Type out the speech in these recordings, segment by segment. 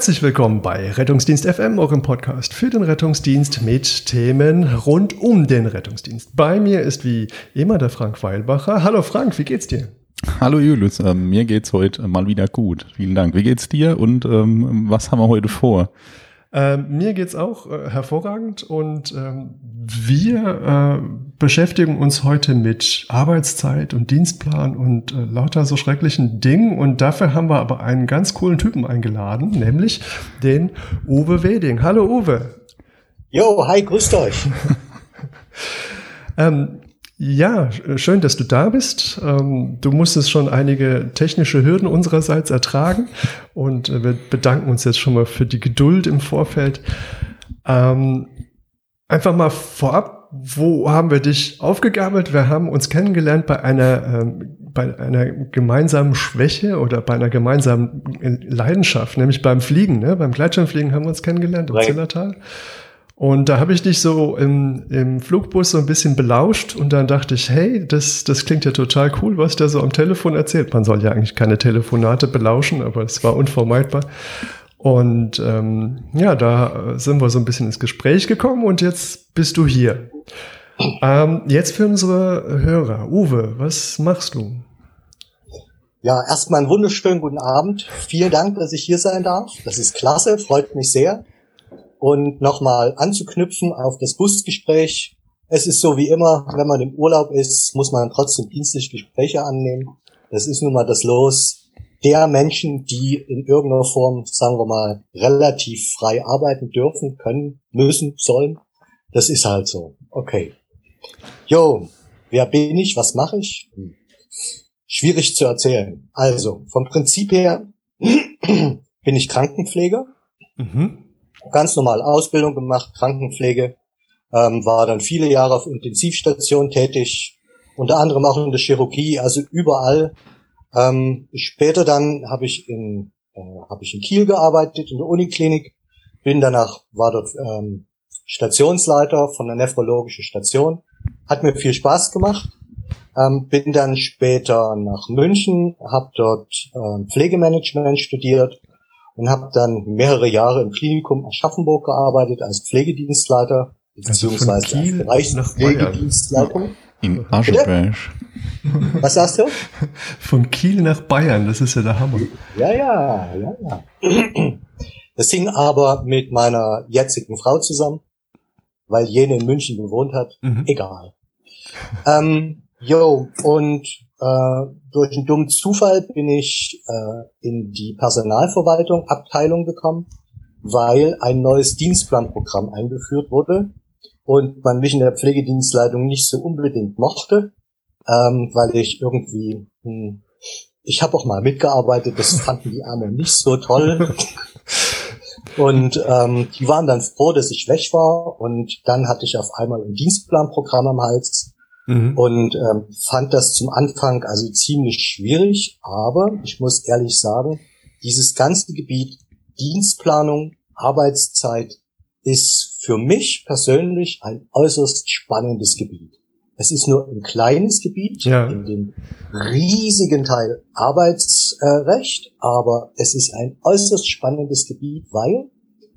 Herzlich willkommen bei Rettungsdienst FM, eurem Podcast für den Rettungsdienst mit Themen rund um den Rettungsdienst. Bei mir ist wie immer der Frank Weilbacher. Hallo Frank, wie geht's dir? Hallo Julius, äh, mir geht's heute mal wieder gut. Vielen Dank. Wie geht's dir und ähm, was haben wir heute vor? Ähm, mir geht's auch äh, hervorragend und ähm, wir äh, beschäftigen uns heute mit Arbeitszeit und Dienstplan und äh, lauter so schrecklichen Dingen und dafür haben wir aber einen ganz coolen Typen eingeladen, nämlich den Uwe Weding. Hallo Uwe. Jo, hi, grüßt euch. ähm, ja, schön, dass du da bist. Ähm, du musstest schon einige technische Hürden unsererseits ertragen und äh, wir bedanken uns jetzt schon mal für die Geduld im Vorfeld. Ähm, einfach mal vorab, wo haben wir dich aufgegabelt? Wir haben uns kennengelernt bei einer, ähm, bei einer gemeinsamen Schwäche oder bei einer gemeinsamen Leidenschaft, nämlich beim Fliegen, ne? beim Gleitschirmfliegen haben wir uns kennengelernt im Zillertal. Und da habe ich dich so im, im Flugbus so ein bisschen belauscht und dann dachte ich, hey, das, das klingt ja total cool, was der so am Telefon erzählt. Man soll ja eigentlich keine Telefonate belauschen, aber es war unvermeidbar. Und ähm, ja, da sind wir so ein bisschen ins Gespräch gekommen und jetzt bist du hier. Ähm, jetzt für unsere Hörer. Uwe, was machst du? Ja, erstmal einen wunderschönen guten Abend. Vielen Dank, dass ich hier sein darf. Das ist klasse, freut mich sehr. Und nochmal anzuknüpfen auf das Busgespräch. Es ist so wie immer, wenn man im Urlaub ist, muss man trotzdem dienstliche Gespräche annehmen. Das ist nun mal das Los der Menschen, die in irgendeiner Form, sagen wir mal, relativ frei arbeiten dürfen, können, müssen, sollen. Das ist halt so. Okay. Jo, wer bin ich? Was mache ich? Schwierig zu erzählen. Also, vom Prinzip her bin ich Krankenpfleger. Mhm ganz normal Ausbildung gemacht, Krankenpflege, ähm, war dann viele Jahre auf Intensivstation tätig, unter anderem auch in der Chirurgie, also überall. Ähm, später dann habe ich in äh, habe ich in Kiel gearbeitet in der Uniklinik, bin danach war dort ähm, Stationsleiter von der nephrologischen Station, hat mir viel Spaß gemacht. Ähm, bin dann später nach München, habe dort äh, Pflegemanagement studiert und habe dann mehrere Jahre im Klinikum Aschaffenburg gearbeitet als Pflegedienstleiter also beziehungsweise als Bereichspflegedienstleitung. In Ascheberg. Was sagst du? Von Kiel nach Bayern, das ist ja der Hammer. Ja, ja, ja, ja. Das hing aber mit meiner jetzigen Frau zusammen, weil jene in München gewohnt hat. Mhm. Egal. Ähm, jo, und äh, durch einen dummen Zufall bin ich äh, in die Personalverwaltung Abteilung gekommen, weil ein neues Dienstplanprogramm eingeführt wurde und man mich in der Pflegedienstleitung nicht so unbedingt mochte, ähm, weil ich irgendwie, hm, ich habe auch mal mitgearbeitet, das fanden die Arme nicht so toll. Und ähm, die waren dann froh, dass ich weg war. Und dann hatte ich auf einmal ein Dienstplanprogramm am Hals mhm. und ähm, fand das zum Anfang also ziemlich schwierig, aber ich muss ehrlich sagen, dieses ganze Gebiet Dienstplanung, Arbeitszeit ist für mich persönlich ein äußerst spannendes Gebiet. Es ist nur ein kleines Gebiet ja. in dem riesigen Teil Arbeitsrecht, aber es ist ein äußerst spannendes Gebiet, weil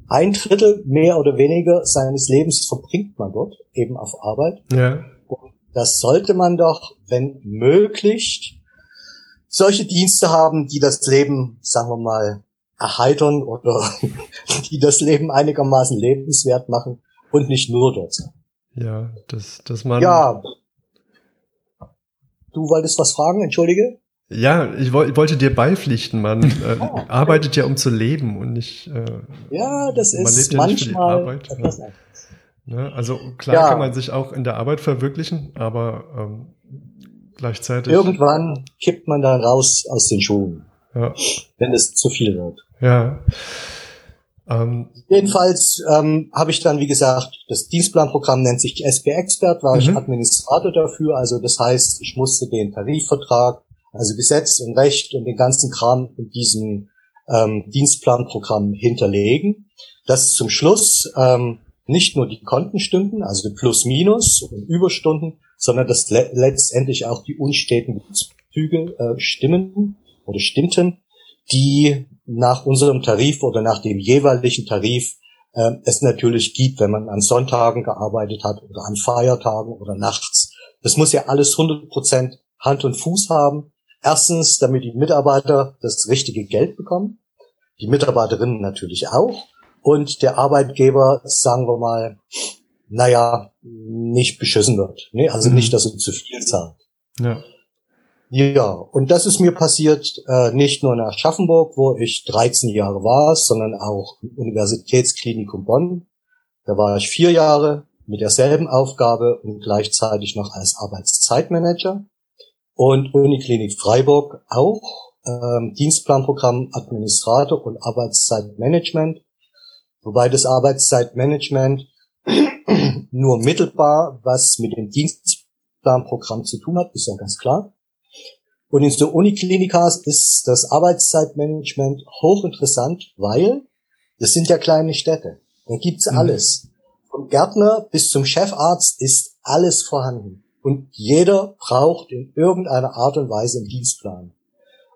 ein Drittel mehr oder weniger seines Lebens verbringt man dort eben auf Arbeit. Ja das sollte man doch, wenn möglich, solche Dienste haben, die das Leben, sagen wir mal, erheitern oder die das Leben einigermaßen lebenswert machen und nicht nur dort sein. Ja, das, das man. Ja. Du wolltest was fragen, entschuldige? Ja, ich, wo, ich, wollte dir beipflichten, man äh, oh, arbeitet ja um zu leben und nicht. Äh, ja, das ist ja manchmal etwas ja. Ne? Also klar ja. kann man sich auch in der Arbeit verwirklichen, aber ähm, gleichzeitig. Irgendwann kippt man dann raus aus den Schuhen, ja. wenn es zu viel wird. Ja. Ähm, Jedenfalls ähm, habe ich dann, wie gesagt, das Dienstplanprogramm nennt sich SP Expert, war mhm. ich Administrator dafür. Also das heißt, ich musste den Tarifvertrag, also Gesetz und Recht und den ganzen Kram in diesem ähm, Dienstplanprogramm hinterlegen. Das zum Schluss ähm, nicht nur die Konten stünden, also Plus Minus und Überstunden, sondern dass le letztendlich auch die unsteten Bezüge äh, stimmen oder stimmten, die nach unserem Tarif oder nach dem jeweiligen Tarif äh, es natürlich gibt, wenn man an Sonntagen gearbeitet hat oder an Feiertagen oder nachts. Das muss ja alles 100% Hand und Fuß haben. Erstens, damit die Mitarbeiter das richtige Geld bekommen, die Mitarbeiterinnen natürlich auch und der Arbeitgeber, sagen wir mal, naja, nicht beschissen wird. Ne? Also mhm. nicht, dass er zu viel zahlt. Ja. Ja, und das ist mir passiert äh, nicht nur nach Schaffenburg, wo ich 13 Jahre war, sondern auch im Universitätsklinikum Bonn. Da war ich vier Jahre mit derselben Aufgabe und gleichzeitig noch als Arbeitszeitmanager. Und Uniklinik Freiburg auch ähm, Dienstplanprogramm Administrator und Arbeitszeitmanagement Wobei das Arbeitszeitmanagement nur mittelbar was mit dem Dienstplanprogramm zu tun hat, ist ja ganz klar. Und in der Uniklinikas ist das Arbeitszeitmanagement hochinteressant, weil das sind ja kleine Städte. Da gibt's mhm. alles. Vom Gärtner bis zum Chefarzt ist alles vorhanden. Und jeder braucht in irgendeiner Art und Weise einen Dienstplan.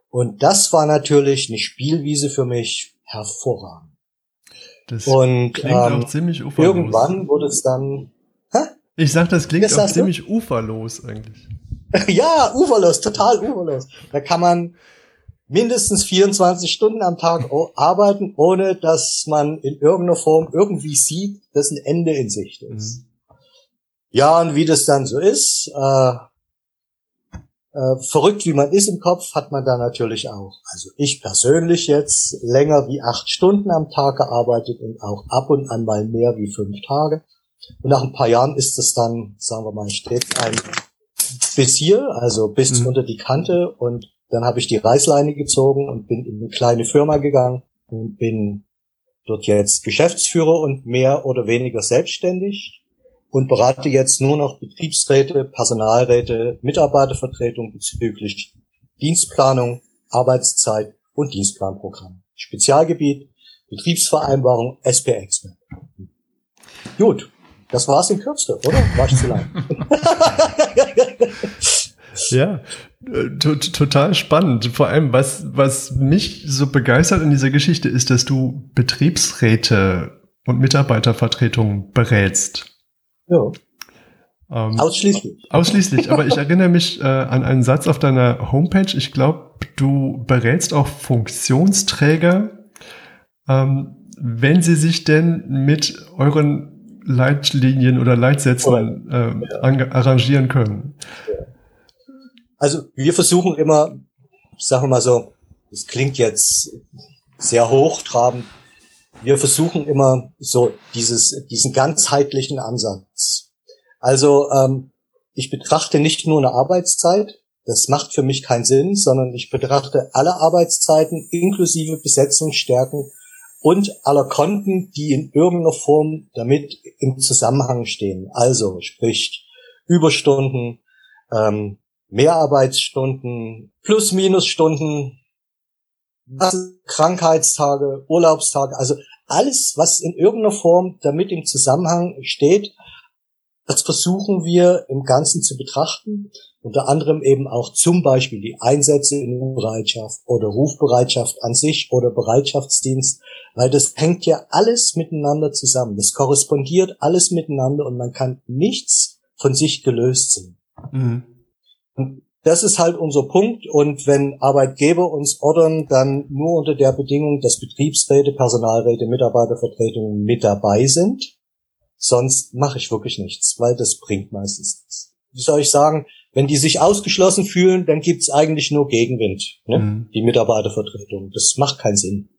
Und das war natürlich eine Spielwiese für mich hervorragend. Das und, klingt ähm, auch ziemlich uferlos. Irgendwann wurde es dann. Hä? Ich sag, das klingt auch ziemlich du? uferlos eigentlich. ja, uferlos, total uferlos. Da kann man mindestens 24 Stunden am Tag arbeiten, ohne dass man in irgendeiner Form irgendwie sieht, dass ein Ende in Sicht ist. Mhm. Ja, und wie das dann so ist, äh, äh, verrückt wie man ist im Kopf, hat man da natürlich auch. Also ich persönlich jetzt länger wie acht Stunden am Tag gearbeitet und auch ab und an mal mehr wie fünf Tage. Und nach ein paar Jahren ist es dann, sagen wir mal, stets ein bis hier, also bis mhm. unter die Kante und dann habe ich die Reißleine gezogen und bin in eine kleine Firma gegangen und bin dort jetzt Geschäftsführer und mehr oder weniger selbstständig und berate jetzt nur noch Betriebsräte, Personalräte, Mitarbeitervertretung bezüglich Dienstplanung, Arbeitszeit und Dienstplanprogramm. Spezialgebiet, Betriebsvereinbarung, SPX. Gut, das war's in Kürze, oder? War ich zu lang? ja, äh, total spannend. Vor allem, was, was mich so begeistert in dieser Geschichte ist, dass du Betriebsräte und Mitarbeitervertretungen berätst. Ja. Ähm, ausschließlich. Ausschließlich, aber ich erinnere mich äh, an einen Satz auf deiner Homepage. Ich glaube, du berätst auch Funktionsträger, ähm, wenn sie sich denn mit euren Leitlinien oder Leitsätzen äh, arrangieren können. Also wir versuchen immer, sagen wir mal so, das klingt jetzt sehr hochtrabend, wir versuchen immer so dieses, diesen ganzheitlichen Ansatz. Also ähm, ich betrachte nicht nur eine Arbeitszeit, das macht für mich keinen Sinn, sondern ich betrachte alle Arbeitszeiten inklusive Besetzungsstärken und aller Konten, die in irgendeiner Form damit im Zusammenhang stehen. Also sprich Überstunden, ähm, Mehrarbeitsstunden, Plus-Minus-Stunden, Krankheitstage, Urlaubstage, also alles, was in irgendeiner Form damit im Zusammenhang steht, das versuchen wir im Ganzen zu betrachten. Unter anderem eben auch zum Beispiel die Einsätze in Bereitschaft oder Rufbereitschaft an sich oder Bereitschaftsdienst, weil das hängt ja alles miteinander zusammen. Das korrespondiert alles miteinander und man kann nichts von sich gelöst sehen. Mhm das ist halt unser Punkt. Und wenn Arbeitgeber uns ordern, dann nur unter der Bedingung, dass Betriebsräte, Personalräte, Mitarbeitervertretungen mit dabei sind. Sonst mache ich wirklich nichts, weil das bringt meistens nichts. wie soll ich sagen, wenn die sich ausgeschlossen fühlen, dann gibt's eigentlich nur Gegenwind, ne? Mhm. die Mitarbeitervertretung. Das macht keinen Sinn.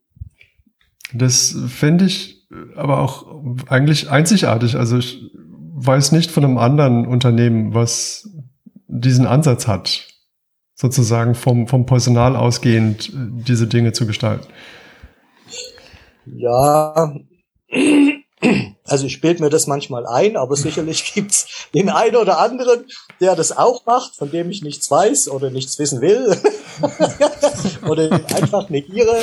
Das finde ich aber auch eigentlich einzigartig. Also ich weiß nicht von einem anderen Unternehmen, was diesen Ansatz hat, sozusagen vom, vom Personal ausgehend diese Dinge zu gestalten. Ja, also ich bild mir das manchmal ein, aber sicherlich gibt's den einen oder anderen, der das auch macht, von dem ich nichts weiß oder nichts wissen will oder einfach negiere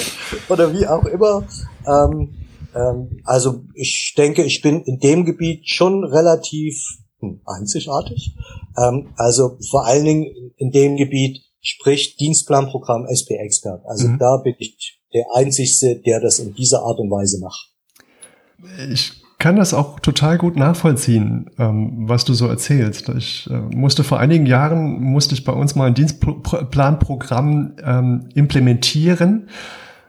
oder wie auch immer. Ähm, ähm, also ich denke, ich bin in dem Gebiet schon relativ einzigartig. Ähm, also vor allen Dingen in dem Gebiet, sprich Dienstplanprogramm SP Expert. Also mhm. da bin ich der Einzigste, der das in dieser Art und Weise macht. Ich kann das auch total gut nachvollziehen, ähm, was du so erzählst. Ich äh, musste vor einigen Jahren, musste ich bei uns mal ein Dienstplanprogramm ähm, implementieren.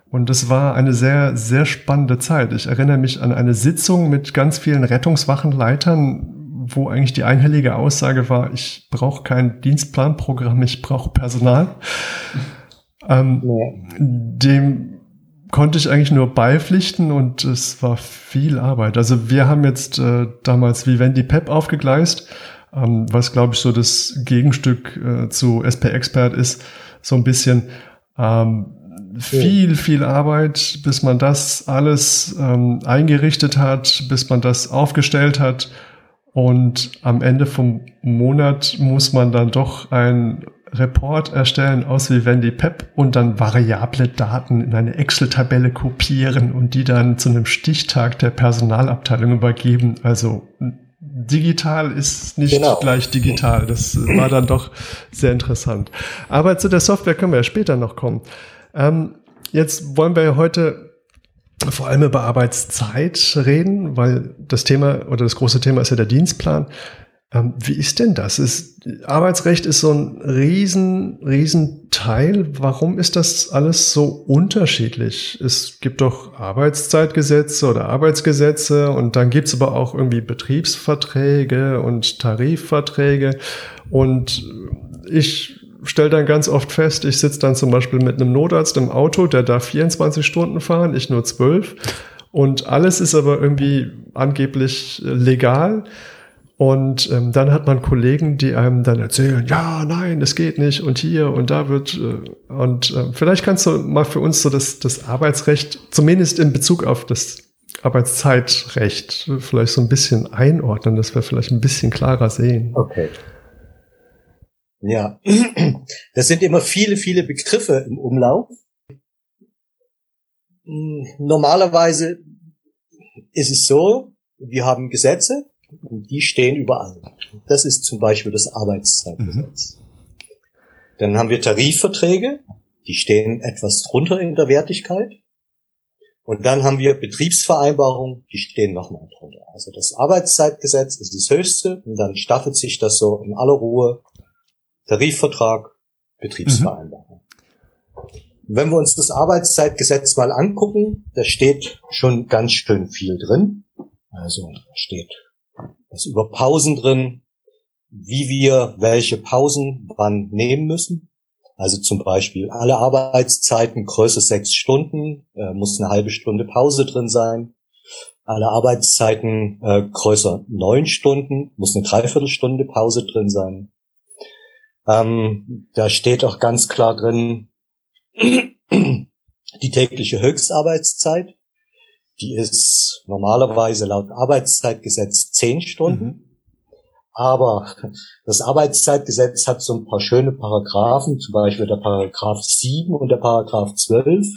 Und das war eine sehr, sehr spannende Zeit. Ich erinnere mich an eine Sitzung mit ganz vielen Rettungswachenleitern, wo eigentlich die einhellige Aussage war, ich brauche kein Dienstplanprogramm, ich brauche Personal. Ähm, ja. Dem konnte ich eigentlich nur beipflichten und es war viel Arbeit. Also wir haben jetzt äh, damals Vivendi Pep aufgegleist, ähm, was glaube ich so das Gegenstück äh, zu SP Expert ist, so ein bisschen. Ähm, viel, viel Arbeit, bis man das alles ähm, eingerichtet hat, bis man das aufgestellt hat. Und am Ende vom Monat muss man dann doch ein Report erstellen aus Vivendi Pep und dann variable Daten in eine Excel-Tabelle kopieren und die dann zu einem Stichtag der Personalabteilung übergeben. Also digital ist nicht genau. gleich digital. Das war dann doch sehr interessant. Aber zu der Software können wir ja später noch kommen. Ähm, jetzt wollen wir ja heute vor allem über Arbeitszeit reden, weil das Thema oder das große Thema ist ja der Dienstplan. Ähm, wie ist denn das? Ist, Arbeitsrecht ist so ein riesen, riesen Teil. Warum ist das alles so unterschiedlich? Es gibt doch Arbeitszeitgesetze oder Arbeitsgesetze und dann gibt's aber auch irgendwie Betriebsverträge und Tarifverträge. Und ich stelle dann ganz oft fest, ich sitze dann zum Beispiel mit einem Notarzt im Auto, der darf 24 Stunden fahren, ich nur 12. Und alles ist aber irgendwie angeblich legal. Und ähm, dann hat man Kollegen, die einem dann erzählen, ja, nein, es geht nicht und hier und da wird äh, und äh, vielleicht kannst du mal für uns so das, das Arbeitsrecht, zumindest in Bezug auf das Arbeitszeitrecht, vielleicht so ein bisschen einordnen, dass wir vielleicht ein bisschen klarer sehen. Okay. Ja, das sind immer viele, viele Begriffe im Umlauf. Hm, normalerweise ist es so, wir haben Gesetze, und die stehen überall. Das ist zum Beispiel das Arbeitszeitgesetz. Mhm. Dann haben wir Tarifverträge, die stehen etwas drunter in der Wertigkeit. Und dann haben wir Betriebsvereinbarungen, die stehen nochmal drunter. Also das Arbeitszeitgesetz ist das höchste und dann staffelt sich das so in aller Ruhe. Tarifvertrag, Betriebsvereinbarung. Mhm. Wenn wir uns das Arbeitszeitgesetz mal angucken, da steht schon ganz schön viel drin. Also steht ist über Pausen drin, wie wir welche Pausen wann nehmen müssen. Also zum Beispiel alle Arbeitszeiten größer sechs Stunden, äh, muss eine halbe Stunde Pause drin sein. Alle Arbeitszeiten äh, größer neun Stunden, muss eine Dreiviertelstunde Pause drin sein. Ähm, da steht auch ganz klar drin, die tägliche Höchstarbeitszeit. Die ist normalerweise laut Arbeitszeitgesetz zehn Stunden. Mhm. Aber das Arbeitszeitgesetz hat so ein paar schöne Paragraphen, zum Beispiel der Paragraph 7 und der Paragraph 12.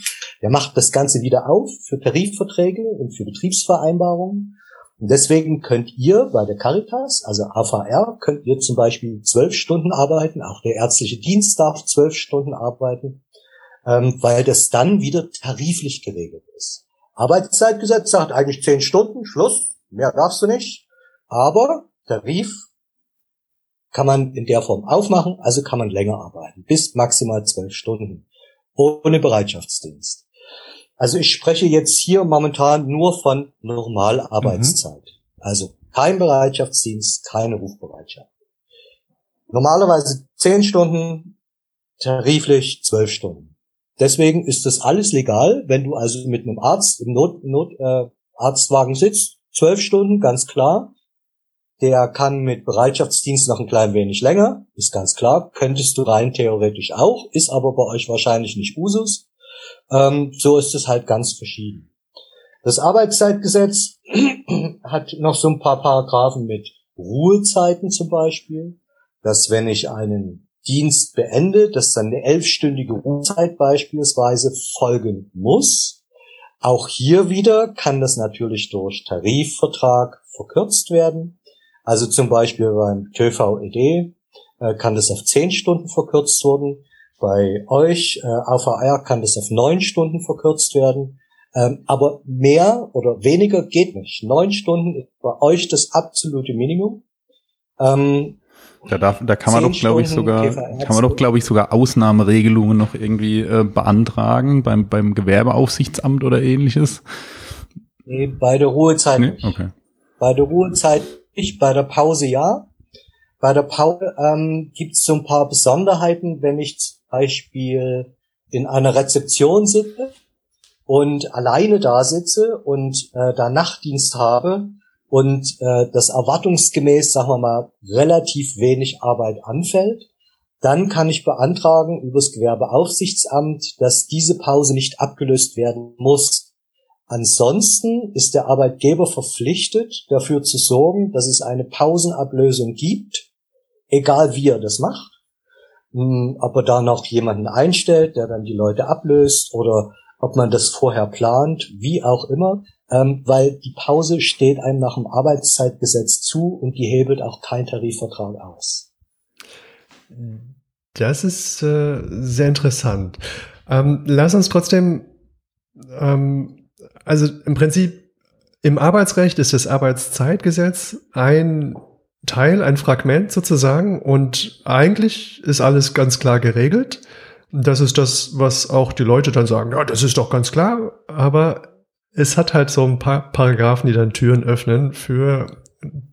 Der macht das Ganze wieder auf für Tarifverträge und für Betriebsvereinbarungen. Und deswegen könnt ihr bei der Caritas, also AVR, könnt ihr zum Beispiel zwölf Stunden arbeiten, auch der ärztliche Dienst darf zwölf Stunden arbeiten, ähm, weil das dann wieder tariflich geregelt ist. Arbeitszeitgesetz sagt eigentlich zehn Stunden, Schluss, mehr darfst du nicht. Aber Tarif kann man in der Form aufmachen, also kann man länger arbeiten, bis maximal zwölf Stunden, ohne Bereitschaftsdienst. Also ich spreche jetzt hier momentan nur von Normalarbeitszeit. Mhm. Also kein Bereitschaftsdienst, keine Rufbereitschaft. Normalerweise zehn Stunden, tariflich zwölf Stunden. Deswegen ist das alles legal, wenn du also mit einem Arzt im Not, Not, äh, Arztwagen sitzt, zwölf Stunden, ganz klar. Der kann mit Bereitschaftsdienst noch ein klein wenig länger, ist ganz klar. Könntest du rein theoretisch auch, ist aber bei euch wahrscheinlich nicht Usus. Ähm, so ist es halt ganz verschieden. Das Arbeitszeitgesetz hat noch so ein paar Paragraphen mit Ruhezeiten zum Beispiel, dass wenn ich einen Dienst beende, dass dann eine elfstündige Ruhezeit beispielsweise folgen muss. Auch hier wieder kann das natürlich durch Tarifvertrag verkürzt werden. Also zum Beispiel beim TVED äh, kann das auf zehn Stunden verkürzt werden. Bei euch, äh, AVR, kann das auf neun Stunden verkürzt werden. Ähm, aber mehr oder weniger geht nicht. Neun Stunden ist bei euch das absolute Minimum. Ähm, da, darf, da kann man doch, glaube ich, sogar, kann man doch, glaube ich, sogar Ausnahmeregelungen noch irgendwie äh, beantragen beim, beim Gewerbeaufsichtsamt oder ähnliches. Nee, bei der Ruhezeit nee? Okay. Bei der Ruhezeit nicht, bei der Pause ja. Bei der Pause ähm, gibt es so ein paar Besonderheiten, wenn ich Beispiel in einer Rezeption sitze und alleine da sitze und äh, da Nachtdienst habe und äh, das erwartungsgemäß, sagen wir mal, relativ wenig Arbeit anfällt, dann kann ich beantragen übers Gewerbeaufsichtsamt, dass diese Pause nicht abgelöst werden muss. Ansonsten ist der Arbeitgeber verpflichtet, dafür zu sorgen, dass es eine Pausenablösung gibt, egal wie er das macht. Hm, ob er da noch jemanden einstellt, der dann die Leute ablöst oder ob man das vorher plant, wie auch immer, ähm, weil die Pause steht einem nach dem Arbeitszeitgesetz zu und die hebelt auch kein Tarifvertrag aus. Das ist äh, sehr interessant. Ähm, lass uns trotzdem ähm, also im Prinzip im Arbeitsrecht ist das Arbeitszeitgesetz ein Teil, ein Fragment sozusagen und eigentlich ist alles ganz klar geregelt. Das ist das, was auch die Leute dann sagen, ja, das ist doch ganz klar, aber es hat halt so ein paar Paragraphen, die dann Türen öffnen für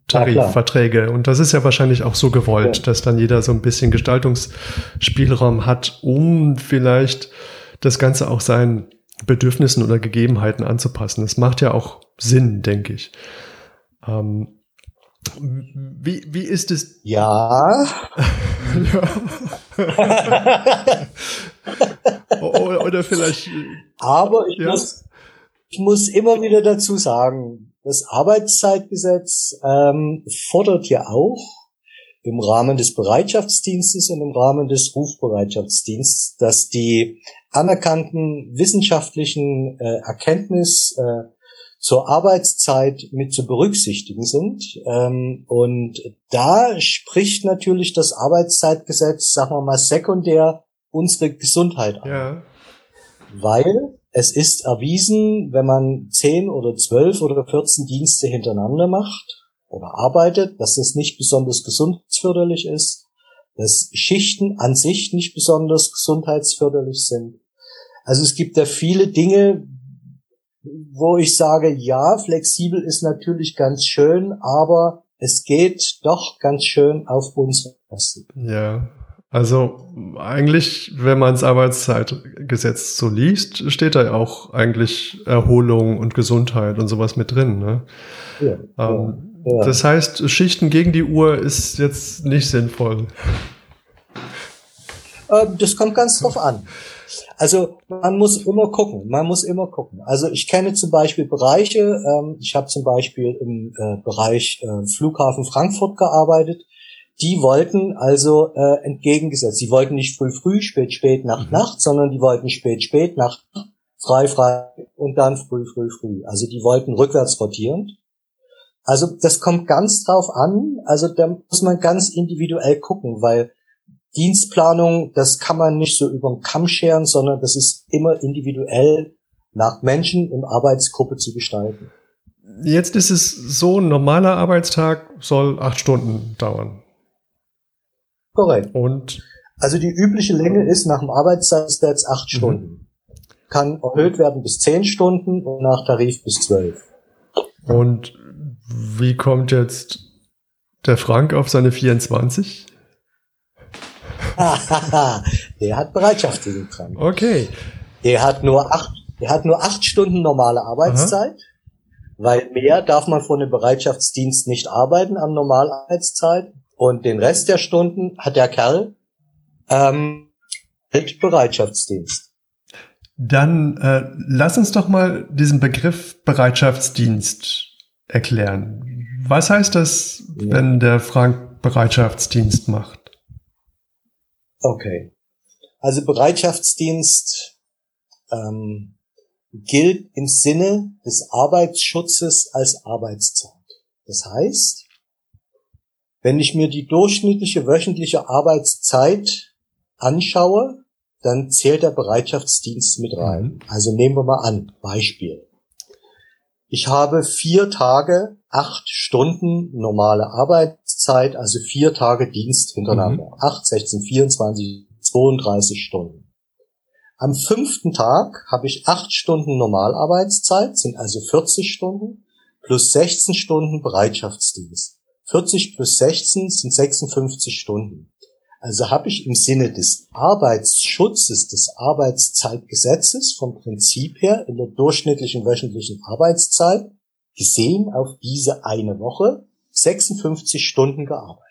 Tarifverträge. Und das ist ja wahrscheinlich auch so gewollt, ja. dass dann jeder so ein bisschen Gestaltungsspielraum hat, um vielleicht das Ganze auch sein Bedürfnissen oder Gegebenheiten anzupassen. Das macht ja auch Sinn, denke ich. Ähm, wie, wie ist es? Ja. ja. oder, vielleicht. Aber ich, ja. muss, ich muss immer wieder dazu sagen, das Arbeitszeitgesetz ähm, fordert ja auch im Rahmen des Bereitschaftsdienstes und im Rahmen des Rufbereitschaftsdienstes, dass die anerkannten wissenschaftlichen äh, Erkenntnis äh, zur Arbeitszeit mit zu berücksichtigen sind. Ähm, und da spricht natürlich das Arbeitszeitgesetz, sagen wir mal, sekundär unsere Gesundheit an. Ja. Weil es ist erwiesen, wenn man zehn oder zwölf oder 14 Dienste hintereinander macht oder arbeitet, dass das nicht besonders gesundheitsförderlich ist, dass Schichten an sich nicht besonders gesundheitsförderlich sind also es gibt da viele Dinge, wo ich sage, ja, flexibel ist natürlich ganz schön, aber es geht doch ganz schön auf unsere Kosten. Ja, also eigentlich, wenn man das Arbeitszeitgesetz so liest, steht da ja auch eigentlich Erholung und Gesundheit und sowas mit drin. Ne? Ja, ähm, ja. Das heißt, Schichten gegen die Uhr ist jetzt nicht sinnvoll. Ähm, das kommt ganz drauf an. Also man muss immer gucken, man muss immer gucken. Also ich kenne zum Beispiel Bereiche, ähm, ich habe zum Beispiel im äh, Bereich äh, Flughafen Frankfurt gearbeitet, die wollten also äh, entgegengesetzt, sie wollten nicht früh früh, spät spät, Nacht mhm. Nacht, sondern die wollten spät spät, Nacht frei frei und dann früh früh früh. Also die wollten rückwärts rotierend. Also das kommt ganz drauf an, also da muss man ganz individuell gucken, weil Dienstplanung, das kann man nicht so über den Kamm scheren, sondern das ist immer individuell nach Menschen und Arbeitsgruppe zu gestalten. Jetzt ist es so, ein normaler Arbeitstag soll acht Stunden dauern. Korrekt. Und also die übliche Länge ist nach dem Arbeitstag jetzt acht mhm. Stunden. Kann erhöht werden bis zehn Stunden und nach Tarif bis zwölf. Und wie kommt jetzt der Frank auf seine 24? der hat Bereitschaftsdienst dran. Okay. Der hat nur acht, der hat nur acht Stunden normale Arbeitszeit, Aha. weil mehr darf man von dem Bereitschaftsdienst nicht arbeiten an Normalarbeitszeit. Und den Rest der Stunden hat der Kerl ähm, mit Bereitschaftsdienst. Dann äh, lass uns doch mal diesen Begriff Bereitschaftsdienst erklären. Was heißt das, ja. wenn der Frank Bereitschaftsdienst macht? Okay. Also Bereitschaftsdienst ähm, gilt im Sinne des Arbeitsschutzes als Arbeitszeit. Das heißt, wenn ich mir die durchschnittliche wöchentliche Arbeitszeit anschaue, dann zählt der Bereitschaftsdienst mit rein. Mhm. Also nehmen wir mal an, Beispiel. Ich habe vier Tage, acht Stunden normale Arbeitszeit, also vier Tage Dienst hintereinander. Mhm. Acht, 16, 24, 32 Stunden. Am fünften Tag habe ich acht Stunden Normalarbeitszeit, sind also 40 Stunden, plus 16 Stunden Bereitschaftsdienst. 40 plus 16 sind 56 Stunden. Also habe ich im Sinne des Arbeitsschutzes, des Arbeitszeitgesetzes vom Prinzip her in der durchschnittlichen wöchentlichen Arbeitszeit gesehen auf diese eine Woche 56 Stunden gearbeitet.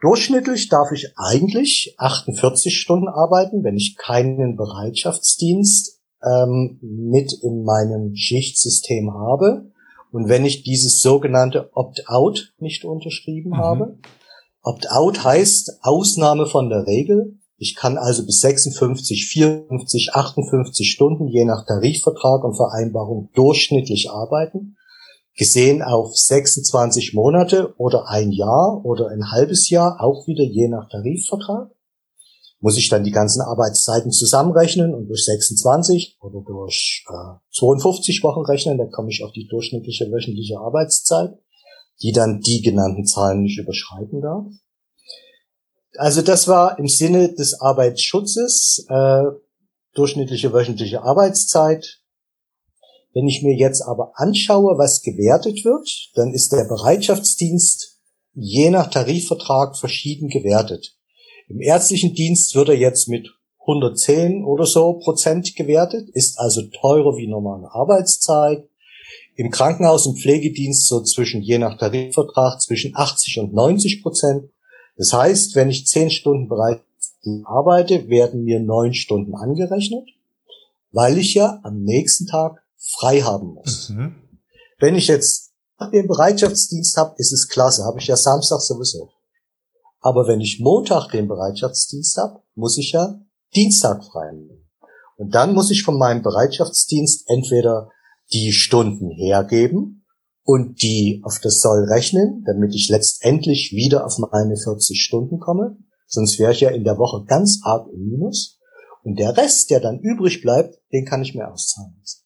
Durchschnittlich darf ich eigentlich 48 Stunden arbeiten, wenn ich keinen Bereitschaftsdienst ähm, mit in meinem Schichtsystem habe und wenn ich dieses sogenannte Opt-out nicht unterschrieben mhm. habe. Opt-out heißt Ausnahme von der Regel. Ich kann also bis 56, 54, 58 Stunden je nach Tarifvertrag und Vereinbarung durchschnittlich arbeiten. Gesehen auf 26 Monate oder ein Jahr oder ein halbes Jahr, auch wieder je nach Tarifvertrag. Muss ich dann die ganzen Arbeitszeiten zusammenrechnen und durch 26 oder durch äh, 52 Wochen rechnen, dann komme ich auf die durchschnittliche wöchentliche Arbeitszeit die dann die genannten Zahlen nicht überschreiten darf. Also das war im Sinne des Arbeitsschutzes äh, durchschnittliche wöchentliche Arbeitszeit. Wenn ich mir jetzt aber anschaue, was gewertet wird, dann ist der Bereitschaftsdienst je nach Tarifvertrag verschieden gewertet. Im ärztlichen Dienst wird er jetzt mit 110 oder so Prozent gewertet, ist also teurer wie normale Arbeitszeit. Im Krankenhaus- und Pflegedienst so zwischen, je nach Tarifvertrag, zwischen 80 und 90 Prozent. Das heißt, wenn ich 10 Stunden bereits arbeite, werden mir 9 Stunden angerechnet, weil ich ja am nächsten Tag frei haben muss. Mhm. Wenn ich jetzt den Bereitschaftsdienst habe, ist es klasse, habe ich ja Samstag sowieso. Aber wenn ich Montag den Bereitschaftsdienst habe, muss ich ja Dienstag frei nehmen. Und dann muss ich von meinem Bereitschaftsdienst entweder die Stunden hergeben und die auf das Soll rechnen, damit ich letztendlich wieder auf meine 40 Stunden komme. Sonst wäre ich ja in der Woche ganz arg im Minus. Und der Rest, der dann übrig bleibt, den kann ich mir auszahlen lassen.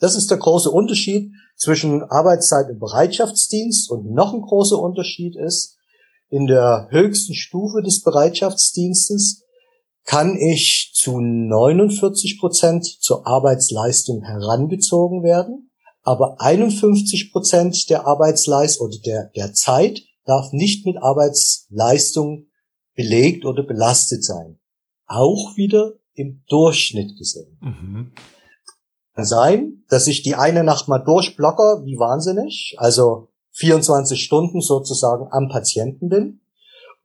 Das ist der große Unterschied zwischen Arbeitszeit im Bereitschaftsdienst und noch ein großer Unterschied ist, in der höchsten Stufe des Bereitschaftsdienstes kann ich zu 49 Prozent zur Arbeitsleistung herangezogen werden, aber 51 Prozent der Arbeitsleistung oder der, der Zeit darf nicht mit Arbeitsleistung belegt oder belastet sein. Auch wieder im Durchschnitt gesehen. Mhm. Kann sein, dass ich die eine Nacht mal durchblocke, wie wahnsinnig, also 24 Stunden sozusagen am Patienten bin.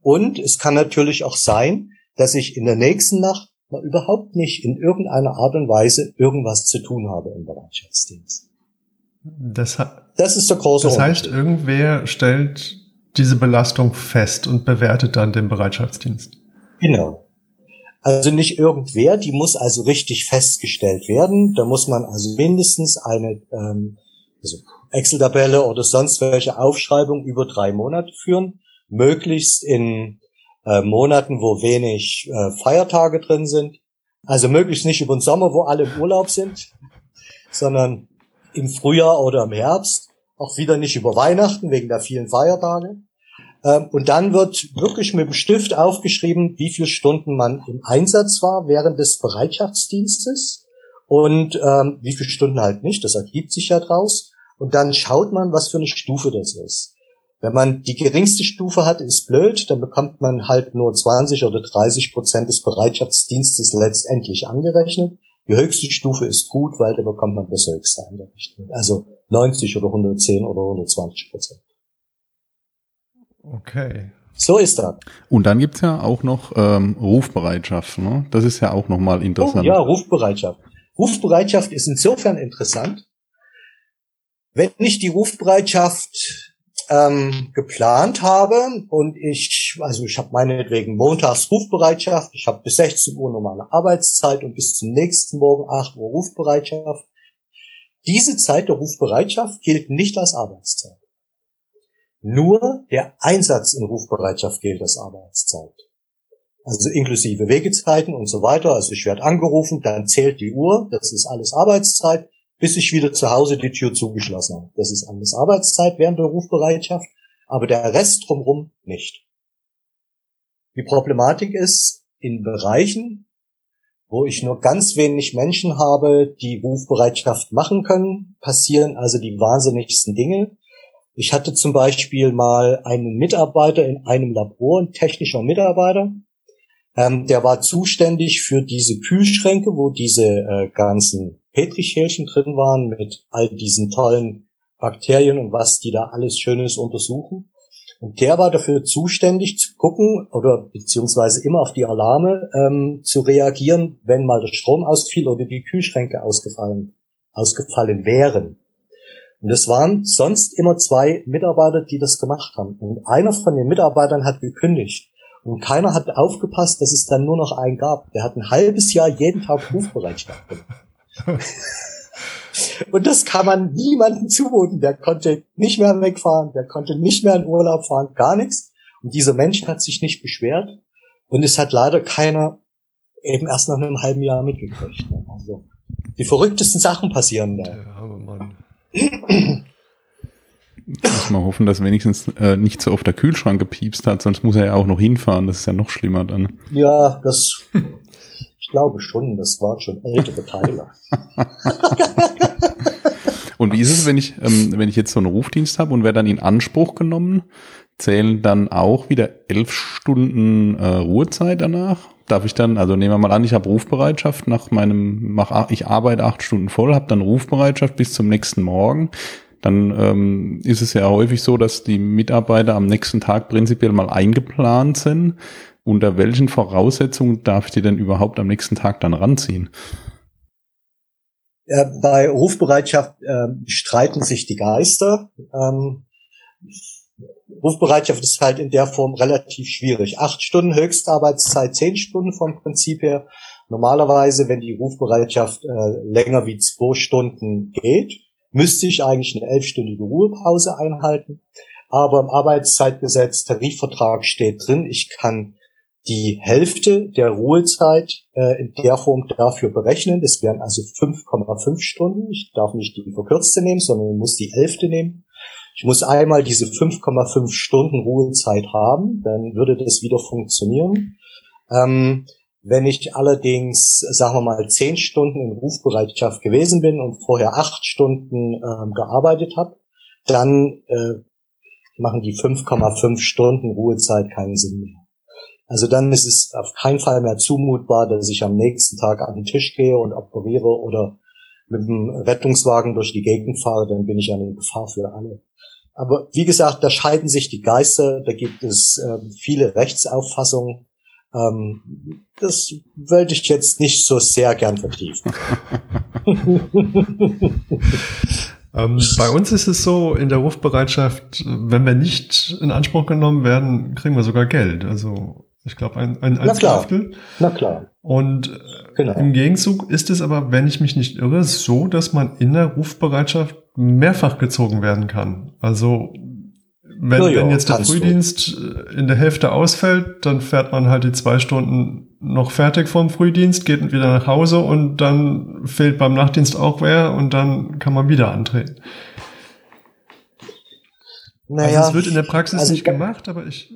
Und es kann natürlich auch sein, dass ich in der nächsten Nacht mal überhaupt nicht in irgendeiner Art und Weise irgendwas zu tun habe im Bereitschaftsdienst. Das, das ist der große Das heißt, irgendwer stellt diese Belastung fest und bewertet dann den Bereitschaftsdienst. Genau. Also nicht irgendwer, die muss also richtig festgestellt werden. Da muss man also mindestens eine ähm, also Excel-Tabelle oder sonst welche Aufschreibung über drei Monate führen, möglichst in äh, Monaten, wo wenig äh, Feiertage drin sind. Also möglichst nicht über den Sommer, wo alle im Urlaub sind, sondern im Frühjahr oder im Herbst. Auch wieder nicht über Weihnachten wegen der vielen Feiertage. Ähm, und dann wird wirklich mit dem Stift aufgeschrieben, wie viele Stunden man im Einsatz war während des Bereitschaftsdienstes und ähm, wie viele Stunden halt nicht. Das ergibt sich ja draus. Und dann schaut man, was für eine Stufe das ist. Wenn man die geringste Stufe hat, ist blöd, dann bekommt man halt nur 20 oder 30 Prozent des Bereitschaftsdienstes letztendlich angerechnet. Die höchste Stufe ist gut, weil da bekommt man das höchste angerechnet. Also 90 oder 110 oder 120 Prozent. Okay. So ist das. Und dann gibt's ja auch noch ähm, Rufbereitschaft. Ne? Das ist ja auch nochmal interessant. Oh, ja, Rufbereitschaft. Rufbereitschaft ist insofern interessant, wenn ich die Rufbereitschaft ähm, geplant habe und ich, also ich habe meinetwegen montags Rufbereitschaft, ich habe bis 16 Uhr normale Arbeitszeit und bis zum nächsten Morgen 8 Uhr Rufbereitschaft. Diese Zeit der Rufbereitschaft gilt nicht als Arbeitszeit. Nur der Einsatz in Rufbereitschaft gilt als Arbeitszeit. Also inklusive Wegezeiten und so weiter. Also ich werde angerufen, dann zählt die Uhr, das ist alles Arbeitszeit bis ich wieder zu Hause die Tür zugeschlossen habe. Das ist alles Arbeitszeit während der Rufbereitschaft, aber der Rest drumherum nicht. Die Problematik ist, in Bereichen, wo ich nur ganz wenig Menschen habe, die Rufbereitschaft machen können, passieren also die wahnsinnigsten Dinge. Ich hatte zum Beispiel mal einen Mitarbeiter in einem Labor, ein technischer Mitarbeiter, ähm, der war zuständig für diese Kühlschränke, wo diese äh, ganzen Petrischälchen drin waren mit all diesen tollen Bakterien und was die da alles Schönes untersuchen. Und der war dafür zuständig zu gucken oder beziehungsweise immer auf die Alarme ähm, zu reagieren, wenn mal der Strom ausfiel oder die Kühlschränke ausgefallen, ausgefallen wären. Und es waren sonst immer zwei Mitarbeiter, die das gemacht haben. Und einer von den Mitarbeitern hat gekündigt. Und keiner hat aufgepasst, dass es dann nur noch einen gab. Der hat ein halbes Jahr jeden Tag Rufbereitschaft gemacht. Und das kann man niemandem zumuten. Der konnte nicht mehr wegfahren, der konnte nicht mehr in Urlaub fahren, gar nichts. Und dieser Mensch hat sich nicht beschwert. Und es hat leider keiner eben erst nach einem halben Jahr mitgekriegt. Also die verrücktesten Sachen passieren da. Ja, aber Mann. Muss mal hoffen, dass wenigstens äh, nicht so oft der Kühlschrank gepiepst hat, sonst muss er ja auch noch hinfahren. Das ist ja noch schlimmer dann. Ja, das ich glaube schon, das waren schon ältere Teile. und wie ist es, wenn ich, ähm, wenn ich jetzt so einen Rufdienst habe und werde dann in Anspruch genommen, zählen dann auch wieder elf Stunden äh, Ruhezeit danach? Darf ich dann, also nehmen wir mal an, ich habe Rufbereitschaft nach meinem, mach, ich arbeite acht Stunden voll, habe dann Rufbereitschaft bis zum nächsten Morgen. Dann ähm, ist es ja häufig so, dass die Mitarbeiter am nächsten Tag prinzipiell mal eingeplant sind unter welchen Voraussetzungen darf ich die denn überhaupt am nächsten Tag dann ranziehen? Bei Rufbereitschaft äh, streiten sich die Geister. Ähm, Rufbereitschaft ist halt in der Form relativ schwierig. Acht Stunden Höchstarbeitszeit, zehn Stunden vom Prinzip her. Normalerweise, wenn die Rufbereitschaft äh, länger wie zwei Stunden geht, müsste ich eigentlich eine elfstündige Ruhepause einhalten. Aber im Arbeitszeitgesetz, Tarifvertrag steht drin, ich kann die Hälfte der Ruhezeit äh, in der Form dafür berechnen. Das wären also 5,5 Stunden. Ich darf nicht die verkürzte nehmen, sondern muss die Hälfte nehmen. Ich muss einmal diese 5,5 Stunden Ruhezeit haben, dann würde das wieder funktionieren. Ähm, wenn ich allerdings, sagen wir mal, 10 Stunden in Rufbereitschaft gewesen bin und vorher 8 Stunden ähm, gearbeitet habe, dann äh, machen die 5,5 Stunden Ruhezeit keinen Sinn mehr. Also dann ist es auf keinen Fall mehr zumutbar, dass ich am nächsten Tag an den Tisch gehe und operiere oder mit dem Rettungswagen durch die Gegend fahre, dann bin ich eine Gefahr für alle. Aber wie gesagt, da scheiden sich die Geister, da gibt es äh, viele Rechtsauffassungen. Ähm, das wollte ich jetzt nicht so sehr gern vertiefen. ähm, bei uns ist es so, in der Rufbereitschaft, wenn wir nicht in Anspruch genommen werden, kriegen wir sogar Geld. Also ich glaube, ein, ein, ein Na klar. Na klar. Und äh, genau. im Gegenzug ist es aber, wenn ich mich nicht irre, so, dass man in der Rufbereitschaft mehrfach gezogen werden kann. Also wenn, ja, wenn jetzt der Frühdienst du. Äh, in der Hälfte ausfällt, dann fährt man halt die zwei Stunden noch fertig vom Frühdienst, geht wieder nach Hause und dann fehlt beim Nachtdienst auch wer und dann kann man wieder antreten. Naja, also es wird in der Praxis also, nicht gemacht, aber ich,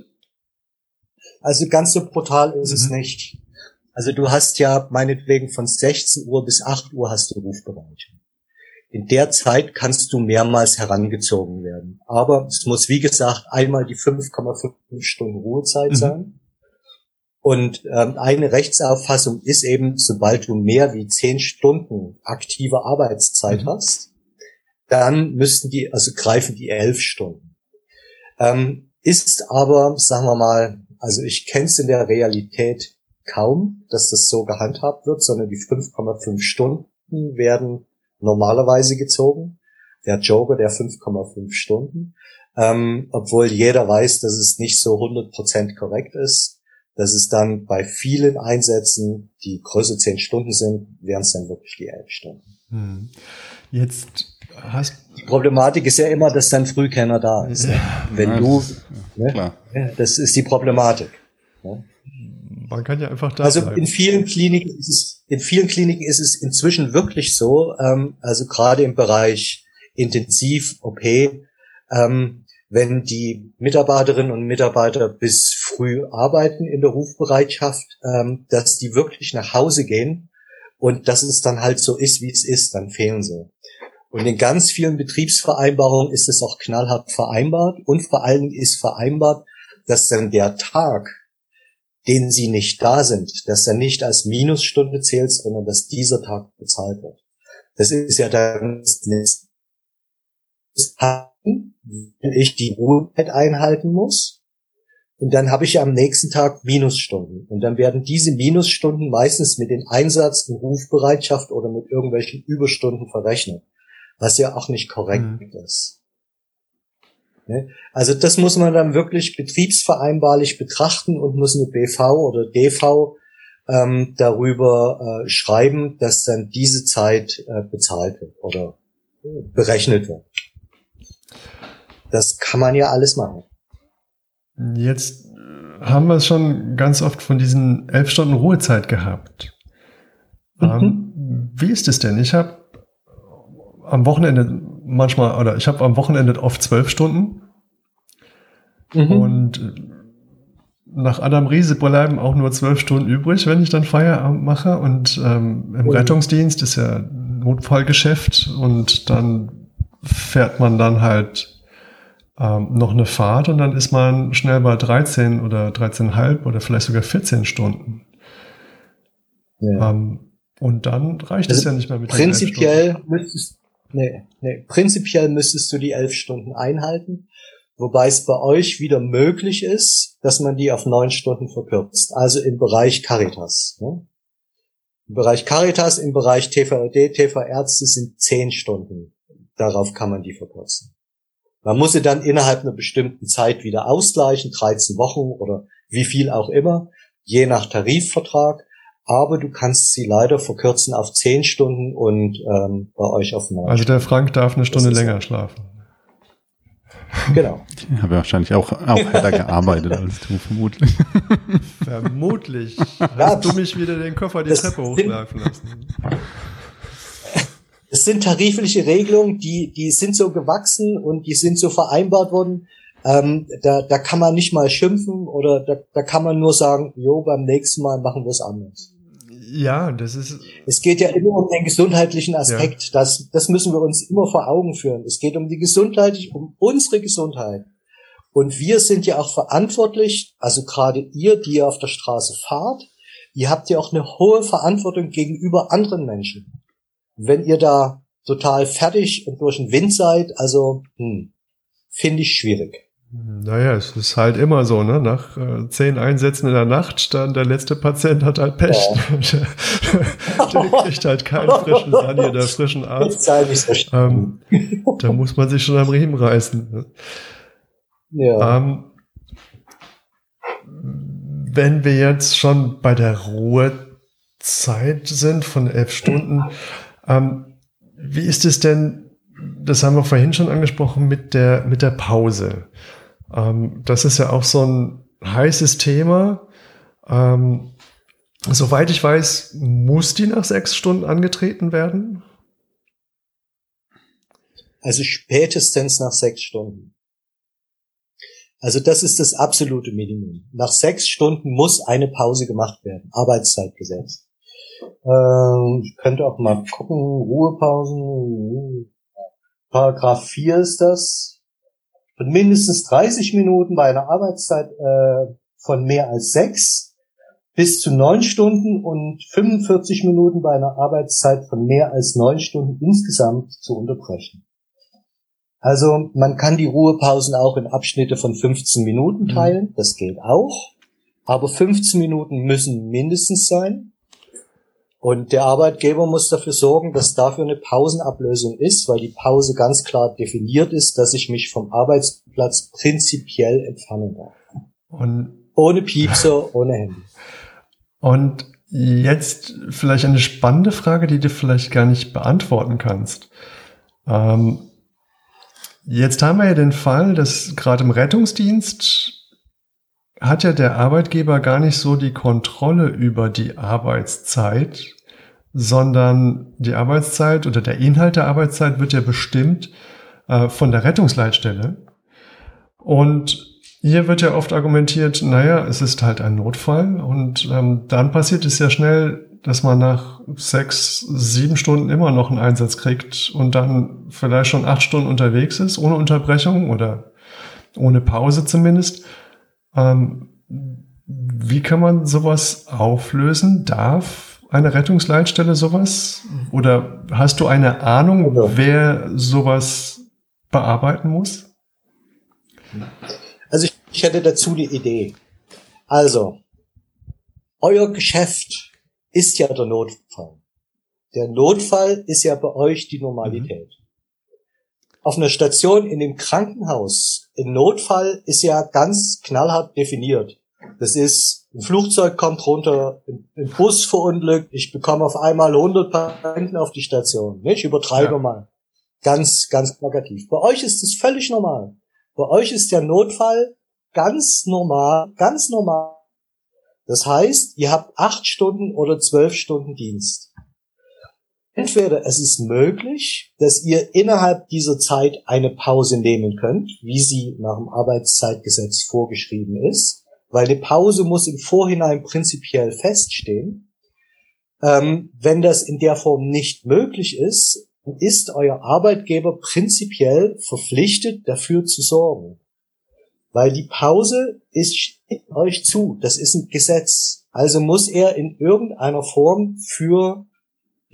also ganz so brutal ist mhm. es nicht. Also du hast ja meinetwegen von 16 Uhr bis 8 Uhr hast du Rufbereitschaft. In der Zeit kannst du mehrmals herangezogen werden. Aber es muss, wie gesagt, einmal die 5,5 Stunden Ruhezeit mhm. sein. Und ähm, eine Rechtsauffassung ist eben, sobald du mehr wie 10 Stunden aktive Arbeitszeit mhm. hast, dann müssten die, also greifen die 11 Stunden. Ähm, ist aber, sagen wir mal, also ich kenne es in der Realität kaum, dass das so gehandhabt wird, sondern die 5,5 Stunden werden normalerweise gezogen. Der Joker der 5,5 Stunden. Ähm, obwohl jeder weiß, dass es nicht so 100% korrekt ist. Dass es dann bei vielen Einsätzen, die größer 10 Stunden sind, wären es dann wirklich die 11 Stunden. Hm. Jetzt hast Die Problematik ist ja immer, dass dann früh keiner da ist. Ne? Wenn ja, du, ne? das ist die Problematik. Ne? Man kann ja einfach da Also bleiben. in vielen Kliniken ist es, in vielen Kliniken ist es inzwischen wirklich so, ähm, also gerade im Bereich Intensiv-OP, ähm, wenn die Mitarbeiterinnen und Mitarbeiter bis früh arbeiten in der Rufbereitschaft, ähm, dass die wirklich nach Hause gehen und dass es dann halt so ist, wie es ist, dann fehlen sie. Und in ganz vielen Betriebsvereinbarungen ist es auch knallhart vereinbart und vor allen Dingen ist vereinbart, dass dann der Tag, denen sie nicht da sind, dass er nicht als Minusstunde zählt, sondern dass dieser Tag bezahlt wird. Das ist ja dann wenn ich die Ruhezeit einhalten muss. Und dann habe ich am nächsten Tag Minusstunden. Und dann werden diese Minusstunden meistens mit den Einsatz in Rufbereitschaft oder mit irgendwelchen Überstunden verrechnet. Was ja auch nicht korrekt mhm. ist. Ne? Also das muss man dann wirklich betriebsvereinbarlich betrachten und muss eine BV oder DV ähm, darüber äh, schreiben, dass dann diese Zeit äh, bezahlt wird oder äh, berechnet wird. Das kann man ja alles machen. Jetzt äh, haben wir es schon ganz oft von diesen elf Stunden Ruhezeit gehabt. Mhm. Ähm, wie ist es denn? Ich habe am Wochenende manchmal, oder ich habe am Wochenende oft zwölf Stunden. Mhm. Und nach Adam Riese bleiben auch nur zwölf Stunden übrig, wenn ich dann Feierabend mache. Und ähm, im oh. Rettungsdienst ist ja Notfallgeschäft und dann fährt man dann halt ähm, noch eine Fahrt und dann ist man schnell bei 13 oder 13,5 oder vielleicht sogar 14 Stunden. Ja. Ähm, und dann reicht also es ja nicht mehr mit Prinzipiell müsstest, Nee, nee. Prinzipiell müsstest du die elf Stunden einhalten, wobei es bei euch wieder möglich ist, dass man die auf neun Stunden verkürzt. Also im Bereich Caritas. Ne? Im Bereich Caritas, im Bereich TVD, TV-Ärzte sind zehn Stunden. Darauf kann man die verkürzen. Man muss sie dann innerhalb einer bestimmten Zeit wieder ausgleichen, 13 Wochen oder wie viel auch immer, je nach Tarifvertrag aber du kannst sie leider verkürzen auf zehn Stunden und ähm, bei euch auf neun. Also der Frank darf eine Stunde länger schlafen. Genau. Ich habe wahrscheinlich auch, auch härter gearbeitet als du, vermutlich. Vermutlich. Hast du mich wieder den Koffer die das Treppe hochlaufen lassen? Es sind tarifliche Regelungen, die, die sind so gewachsen und die sind so vereinbart worden. Ähm, da, da kann man nicht mal schimpfen oder da, da kann man nur sagen, jo, beim nächsten Mal machen wir es anders. Ja, das ist. Es geht ja immer um den gesundheitlichen Aspekt. Ja. Das, das müssen wir uns immer vor Augen führen. Es geht um die Gesundheit, um unsere Gesundheit. Und wir sind ja auch verantwortlich, also gerade ihr, die ihr auf der Straße fahrt, ihr habt ja auch eine hohe Verantwortung gegenüber anderen Menschen. Wenn ihr da total fertig und durch den Wind seid, also hm, finde ich schwierig. Naja, es ist halt immer so, ne? Nach äh, zehn Einsätzen in der Nacht, dann der letzte Patient hat halt Pech. Ja. der kriegt halt keinen frischen Sani oder frischen Arzt. Ähm, da muss man sich schon am Riemen reißen. Ne? Ja. Ähm, wenn wir jetzt schon bei der Ruhezeit sind von elf Stunden, ähm, wie ist es denn, das haben wir vorhin schon angesprochen, mit der, mit der Pause? Ähm, das ist ja auch so ein heißes Thema. Ähm, soweit ich weiß, muss die nach sechs Stunden angetreten werden? Also spätestens nach sechs Stunden. Also das ist das absolute Minimum. Nach sechs Stunden muss eine Pause gemacht werden. Arbeitszeitgesetz. Ähm, ich könnte auch mal gucken, Ruhepausen. Paragraph 4 ist das. Und mindestens 30 Minuten bei einer Arbeitszeit äh, von mehr als sechs bis zu neun Stunden und 45 Minuten bei einer Arbeitszeit von mehr als neun Stunden insgesamt zu unterbrechen. Also man kann die Ruhepausen auch in Abschnitte von 15 Minuten mhm. teilen, das geht auch. Aber 15 Minuten müssen mindestens sein. Und der Arbeitgeber muss dafür sorgen, dass dafür eine Pausenablösung ist, weil die Pause ganz klar definiert ist, dass ich mich vom Arbeitsplatz prinzipiell entfernen darf. Und ohne Piepser, ohne Handy. Und jetzt vielleicht eine spannende Frage, die du vielleicht gar nicht beantworten kannst. Ähm, Jetzt haben wir ja den Fall, dass gerade im Rettungsdienst hat ja der Arbeitgeber gar nicht so die Kontrolle über die Arbeitszeit, sondern die Arbeitszeit oder der Inhalt der Arbeitszeit wird ja bestimmt äh, von der Rettungsleitstelle. Und hier wird ja oft argumentiert, naja, es ist halt ein Notfall und ähm, dann passiert es ja schnell, dass man nach sechs, sieben Stunden immer noch einen Einsatz kriegt und dann vielleicht schon acht Stunden unterwegs ist, ohne Unterbrechung oder ohne Pause zumindest. Ähm, wie kann man sowas auflösen? Darf eine Rettungsleitstelle sowas? Oder hast du eine Ahnung, wer sowas bearbeiten muss? Also ich, ich hätte dazu die Idee. Also, euer Geschäft ist ja der Notfall. Der Notfall ist ja bei euch die Normalität. Mhm. Auf einer Station in dem Krankenhaus, im Notfall ist ja ganz knallhart definiert. Das ist, ein Flugzeug kommt runter, ein Bus verunglückt, ich bekomme auf einmal 100 Patienten auf die Station. Ich übertreibe ja. mal. Ganz, ganz plakativ. Bei euch ist es völlig normal. Bei euch ist der Notfall ganz normal, ganz normal das heißt, ihr habt acht Stunden oder zwölf Stunden Dienst. Entweder es ist möglich, dass ihr innerhalb dieser Zeit eine Pause nehmen könnt, wie sie nach dem Arbeitszeitgesetz vorgeschrieben ist, weil eine Pause muss im Vorhinein prinzipiell feststehen. Ähm, wenn das in der Form nicht möglich ist, ist euer Arbeitgeber prinzipiell verpflichtet, dafür zu sorgen. Weil die Pause ist euch zu. Das ist ein Gesetz. Also muss er in irgendeiner Form für,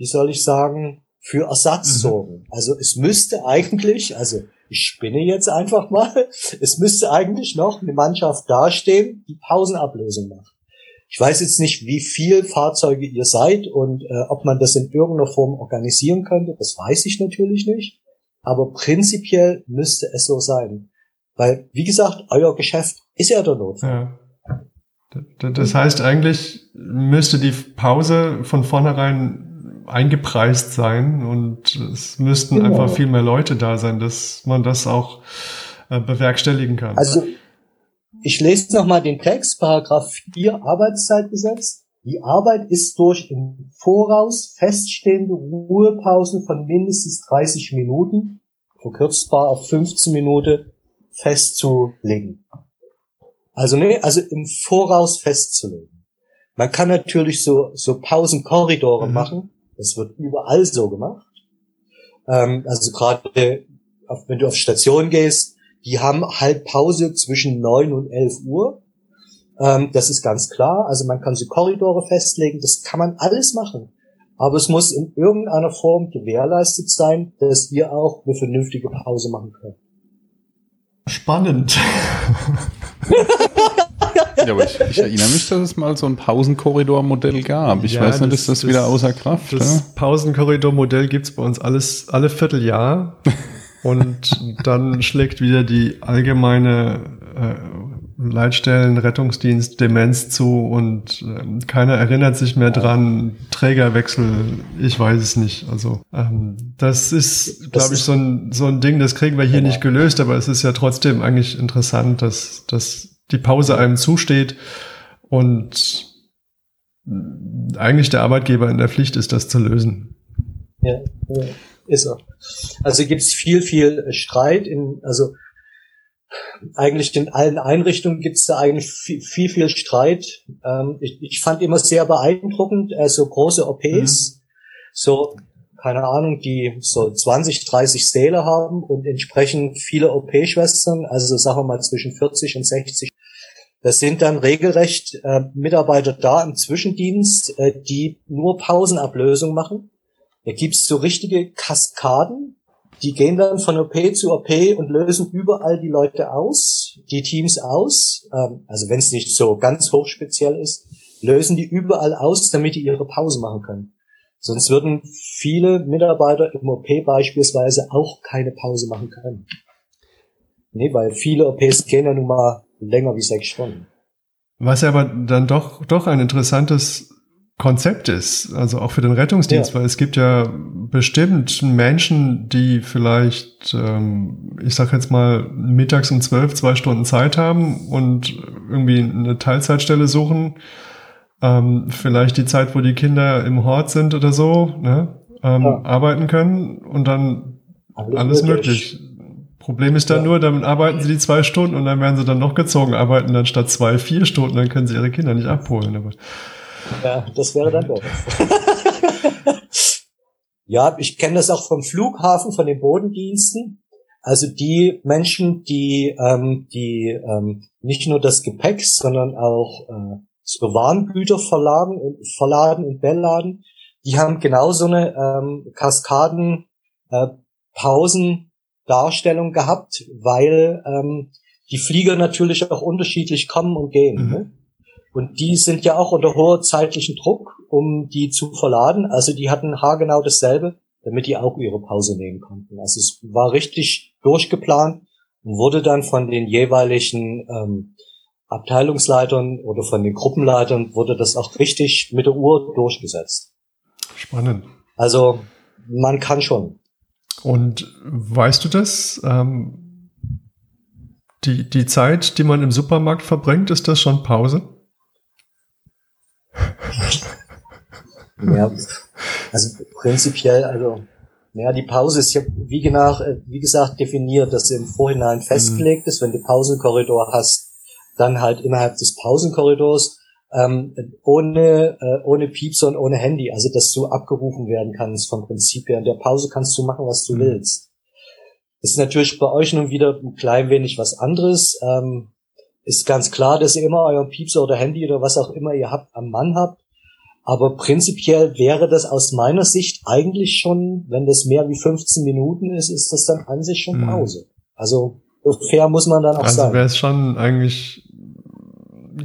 wie soll ich sagen, für Ersatz mhm. sorgen. Also es müsste eigentlich, also ich spinne jetzt einfach mal, es müsste eigentlich noch eine Mannschaft dastehen, die Pausenablösung macht. Ich weiß jetzt nicht, wie viel Fahrzeuge ihr seid und äh, ob man das in irgendeiner Form organisieren könnte, das weiß ich natürlich nicht. Aber prinzipiell müsste es so sein. Weil, wie gesagt, euer Geschäft ist ja der Notfall. Ja. Das heißt, eigentlich müsste die Pause von vornherein eingepreist sein und es müssten genau. einfach viel mehr Leute da sein, dass man das auch äh, bewerkstelligen kann. Also, ich lese nochmal den Text, Paragraph 4 Arbeitszeitgesetz. Die Arbeit ist durch im Voraus feststehende Ruhepausen von mindestens 30 Minuten, verkürzbar auf 15 Minuten, festzulegen. Also ne, also im Voraus festzulegen. Man kann natürlich so so Pausenkorridore mhm. machen. Das wird überall so gemacht. Ähm, also gerade wenn du auf Station gehst, die haben halt Pause zwischen neun und elf Uhr. Ähm, das ist ganz klar. Also man kann so Korridore festlegen. Das kann man alles machen. Aber es muss in irgendeiner Form gewährleistet sein, dass wir auch eine vernünftige Pause machen können. Spannend. ja, aber ich, ich, erinnere mich, dass es mal so ein Pausenkorridor-Modell gab. Ich ja, weiß nicht, das, ist das, das wieder außer Kraft? Das ja? Pausenkorridor-Modell gibt's bei uns alles alle Vierteljahr. und dann schlägt wieder die allgemeine äh, Leitstellen, Rettungsdienst, Demenz zu und äh, keiner erinnert sich mehr dran. Trägerwechsel, ich weiß es nicht. Also ähm, das ist, glaube ich, so ein, so ein Ding, das kriegen wir hier nicht gelöst, aber es ist ja trotzdem eigentlich interessant, dass, dass die Pause einem zusteht und eigentlich der Arbeitgeber in der Pflicht ist, das zu lösen. Ja, ja ist er. Also gibt es viel, viel Streit in, also eigentlich in allen Einrichtungen gibt es da eigentlich viel, viel, viel Streit. Ähm, ich, ich, fand immer sehr beeindruckend, äh, so große OPs, mhm. so, keine Ahnung, die so 20, 30 Säle haben und entsprechend viele OP-Schwestern, also sagen wir mal zwischen 40 und 60. Das sind dann regelrecht äh, Mitarbeiter da im Zwischendienst, äh, die nur Pausenablösung machen. Da gibt's so richtige Kaskaden, die gehen dann von OP zu OP und lösen überall die Leute aus, die Teams aus. Ähm, also wenn es nicht so ganz hochspeziell ist, lösen die überall aus, damit die ihre Pause machen können. Sonst würden viele Mitarbeiter im OP beispielsweise auch keine Pause machen können. Nee, weil viele OPs gehen ja nun mal länger wie sechs Stunden. Was ja aber dann doch, doch ein interessantes Konzept ist, also auch für den Rettungsdienst, ja. weil es gibt ja bestimmt Menschen, die vielleicht, ähm, ich sag jetzt mal, mittags um zwölf zwei Stunden Zeit haben und irgendwie eine Teilzeitstelle suchen, ähm, vielleicht die Zeit, wo die Kinder im Hort sind oder so, ne, ähm, ja. arbeiten können und dann alles, alles möglich. Problem ist dann ja. nur, dann arbeiten sie die zwei Stunden und dann werden sie dann noch gezogen, arbeiten dann statt zwei vier Stunden, dann können sie ihre Kinder nicht abholen. Aber ja, das wäre dann doch. ja, ich kenne das auch vom Flughafen, von den Bodendiensten. Also die Menschen, die, ähm, die ähm, nicht nur das Gepäck, sondern auch äh, so Warengüter verladen und, verladen und beladen, die haben genau so eine ähm, Kaskaden äh, Pausendarstellung gehabt, weil ähm, die Flieger natürlich auch unterschiedlich kommen und gehen. Mhm. Ne? Und die sind ja auch unter hoher zeitlichen Druck, um die zu verladen. Also die hatten haargenau dasselbe, damit die auch ihre Pause nehmen konnten. Also es war richtig durchgeplant und wurde dann von den jeweiligen ähm, Abteilungsleitern oder von den Gruppenleitern wurde das auch richtig mit der Uhr durchgesetzt. Spannend. Also man kann schon. Und weißt du das? Ähm, die, die Zeit, die man im Supermarkt verbringt, ist das schon Pause? ja, also prinzipiell, also, ja, die Pause ist ja, wie, genau, wie gesagt, definiert, dass sie im Vorhinein mhm. festgelegt ist. Wenn du Pausenkorridor hast, dann halt innerhalb des Pausenkorridors, ähm, ohne, äh, ohne Piepser und ohne Handy, also dass du abgerufen werden kannst vom Prinzip her. In der Pause kannst du machen, was du mhm. willst. Ist natürlich bei euch nun wieder ein klein wenig was anderes. Ähm, ist ganz klar, dass ihr immer euren Piepser oder Handy oder was auch immer ihr habt am Mann habt. Aber prinzipiell wäre das aus meiner Sicht eigentlich schon, wenn das mehr wie 15 Minuten ist, ist das dann an sich schon mhm. Pause. Mhm. Also fair muss man dann auch also sein. Also wäre es schon eigentlich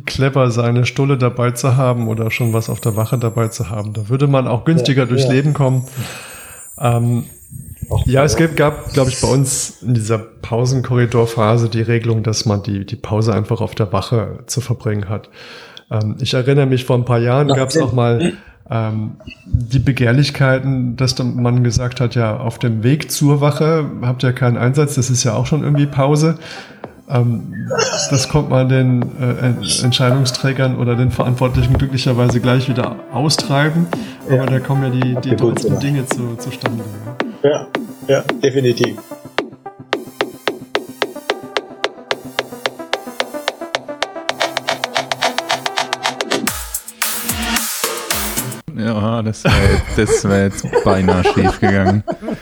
clever, seine Stulle dabei zu haben oder schon was auf der Wache dabei zu haben. Da würde man auch günstiger ja, durchs ja. Leben kommen. Ähm, ja, es gab, gab glaube ich, bei uns in dieser Pausenkorridorphase die Regelung, dass man die, die Pause einfach auf der Wache zu verbringen hat. Ähm, ich erinnere mich, vor ein paar Jahren gab es auch mal ähm, die Begehrlichkeiten, dass man gesagt hat, ja, auf dem Weg zur Wache habt ihr keinen Einsatz, das ist ja auch schon irgendwie Pause. Ähm, das kommt man den äh, Entscheidungsträgern oder den Verantwortlichen glücklicherweise gleich wieder austreiben. Aber ja. da kommen ja die, die tollsten Dinge zu, zustande. Ja, ja, definitiv. Ja, das wäre das wär jetzt beinahe schief gegangen.